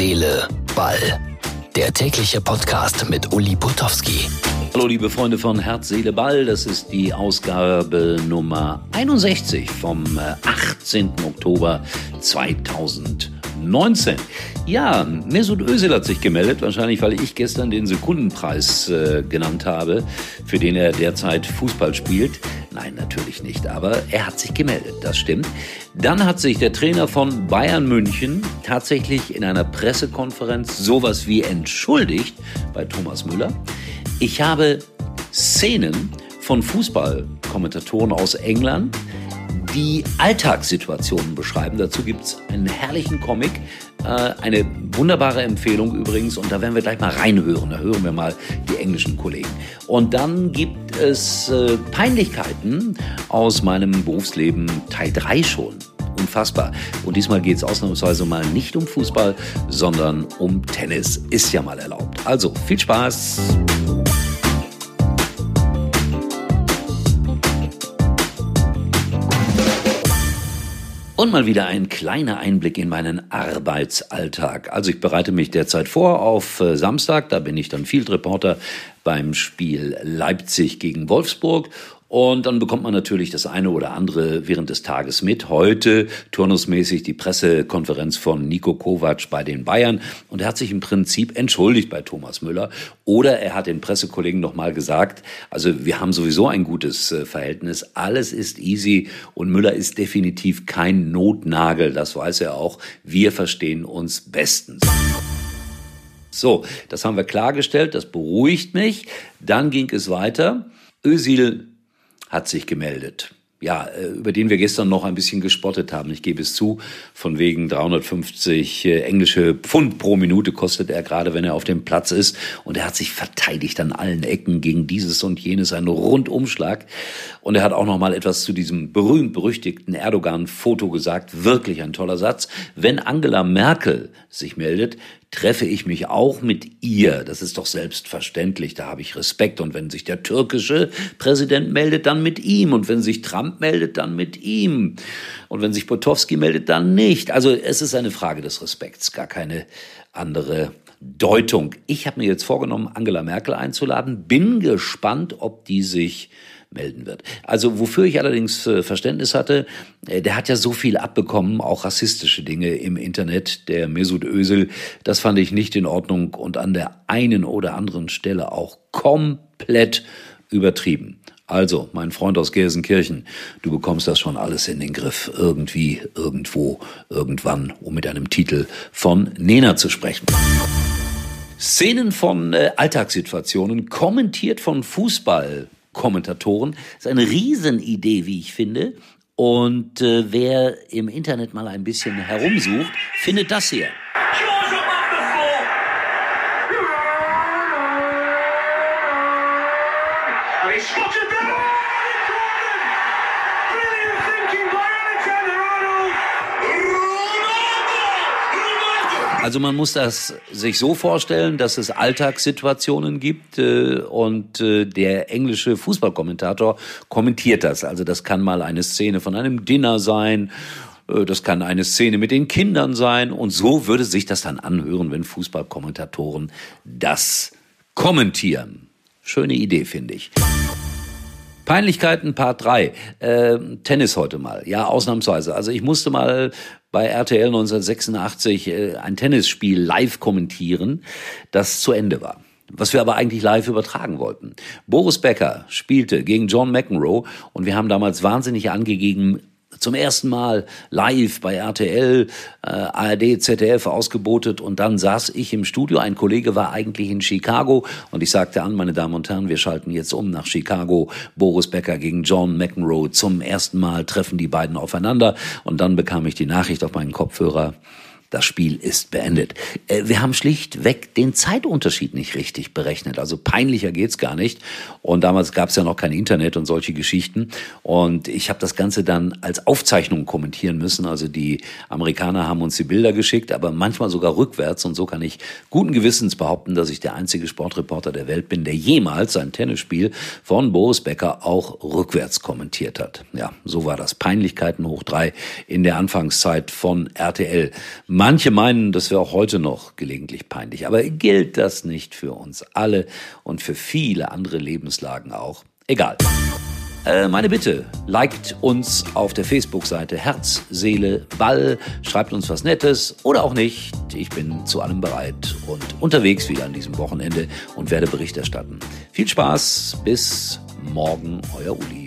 Seele, Ball. Der tägliche Podcast mit Uli Putowski. Hallo liebe Freunde von Herz, Seele, Ball. Das ist die Ausgabe Nummer 61 vom 18. Äh, Oktober 2020. 19. Ja, Mesut Özil hat sich gemeldet, wahrscheinlich weil ich gestern den Sekundenpreis äh, genannt habe, für den er derzeit Fußball spielt. Nein, natürlich nicht, aber er hat sich gemeldet, das stimmt. Dann hat sich der Trainer von Bayern München tatsächlich in einer Pressekonferenz sowas wie entschuldigt bei Thomas Müller. Ich habe Szenen von Fußballkommentatoren aus England, die Alltagssituationen beschreiben. Dazu gibt's einen herrlichen Comic, äh, eine wunderbare Empfehlung übrigens und da werden wir gleich mal reinhören. Da hören wir mal die englischen Kollegen. Und dann gibt es äh, Peinlichkeiten aus meinem Berufsleben Teil 3 schon. Unfassbar. Und diesmal geht's ausnahmsweise mal nicht um Fußball, sondern um Tennis. Ist ja mal erlaubt. Also viel Spaß. Und mal wieder ein kleiner Einblick in meinen Arbeitsalltag. Also ich bereite mich derzeit vor auf äh, Samstag, da bin ich dann Field Reporter beim Spiel Leipzig gegen Wolfsburg und dann bekommt man natürlich das eine oder andere während des Tages mit. Heute turnusmäßig die Pressekonferenz von Nico Kovac bei den Bayern. Und er hat sich im Prinzip entschuldigt bei Thomas Müller. Oder er hat den Pressekollegen nochmal gesagt, also wir haben sowieso ein gutes äh, Verhältnis. Alles ist easy und Müller ist definitiv kein Notnagel. Das weiß er auch. Wir verstehen uns bestens. So, das haben wir klargestellt. Das beruhigt mich. Dann ging es weiter. Özil hat sich gemeldet. Ja, äh, über den wir gestern noch ein bisschen gespottet haben. Ich gebe es zu, von wegen 350 äh, englische Pfund pro Minute kostet er gerade, wenn er auf dem Platz ist. Und er hat sich verteidigt an allen Ecken gegen dieses und jenes, ein Rundumschlag. Und er hat auch noch mal etwas zu diesem berühmt-berüchtigten Erdogan-Foto gesagt. Wirklich ein toller Satz. Wenn Angela Merkel sich meldet, treffe ich mich auch mit ihr. Das ist doch selbstverständlich, da habe ich Respekt. Und wenn sich der türkische Präsident meldet, dann mit ihm. Und wenn sich Trump meldet, dann mit ihm. Und wenn sich Potowski meldet, dann nicht. Also es ist eine Frage des Respekts, gar keine andere Deutung. Ich habe mir jetzt vorgenommen, Angela Merkel einzuladen. Bin gespannt, ob die sich melden wird. Also wofür ich allerdings äh, Verständnis hatte, äh, der hat ja so viel abbekommen, auch rassistische Dinge im Internet, der Mesut Özil, das fand ich nicht in Ordnung und an der einen oder anderen Stelle auch komplett übertrieben. Also, mein Freund aus Gelsenkirchen, du bekommst das schon alles in den Griff. Irgendwie, irgendwo, irgendwann, um mit einem Titel von Nena zu sprechen. Szenen von äh, Alltagssituationen, kommentiert von Fußball, Kommentatoren. Das ist eine Riesenidee, wie ich finde. Und äh, wer im Internet mal ein bisschen herumsucht, findet das hier. Also man muss das sich so vorstellen, dass es Alltagssituationen gibt äh, und äh, der englische Fußballkommentator kommentiert das. Also das kann mal eine Szene von einem Dinner sein äh, das kann eine Szene mit den Kindern sein. Und so würde sich das dann anhören, wenn Fußballkommentatoren das kommentieren. Schöne Idee, finde ich. Peinlichkeiten Part 3. Äh, Tennis heute mal. Ja, ausnahmsweise. Also ich musste mal bei RTL 1986 äh, ein Tennisspiel live kommentieren, das zu Ende war was wir aber eigentlich live übertragen wollten. Boris Becker spielte gegen John McEnroe und wir haben damals wahnsinnig angegeben, zum ersten Mal live bei RTL, äh, ARD, ZDF ausgebotet und dann saß ich im Studio. Ein Kollege war eigentlich in Chicago und ich sagte an, meine Damen und Herren, wir schalten jetzt um nach Chicago. Boris Becker gegen John McEnroe. Zum ersten Mal treffen die beiden aufeinander und dann bekam ich die Nachricht auf meinen Kopfhörer das Spiel ist beendet. Äh, wir haben schlichtweg den Zeitunterschied nicht richtig berechnet. Also peinlicher geht's gar nicht. Und damals gab's ja noch kein Internet und solche Geschichten. Und ich habe das Ganze dann als Aufzeichnung kommentieren müssen. Also die Amerikaner haben uns die Bilder geschickt, aber manchmal sogar rückwärts. Und so kann ich guten Gewissens behaupten, dass ich der einzige Sportreporter der Welt bin, der jemals ein Tennisspiel von Boris Becker auch rückwärts kommentiert hat. Ja, so war das. Peinlichkeiten hoch drei in der Anfangszeit von RTL. Manche meinen, das wäre auch heute noch gelegentlich peinlich, aber gilt das nicht für uns alle und für viele andere Lebenslagen auch? Egal. Äh, meine Bitte, liked uns auf der Facebook-Seite Herz, Seele, Ball, schreibt uns was Nettes oder auch nicht. Ich bin zu allem bereit und unterwegs wieder an diesem Wochenende und werde Bericht erstatten. Viel Spaß, bis morgen, euer Uli.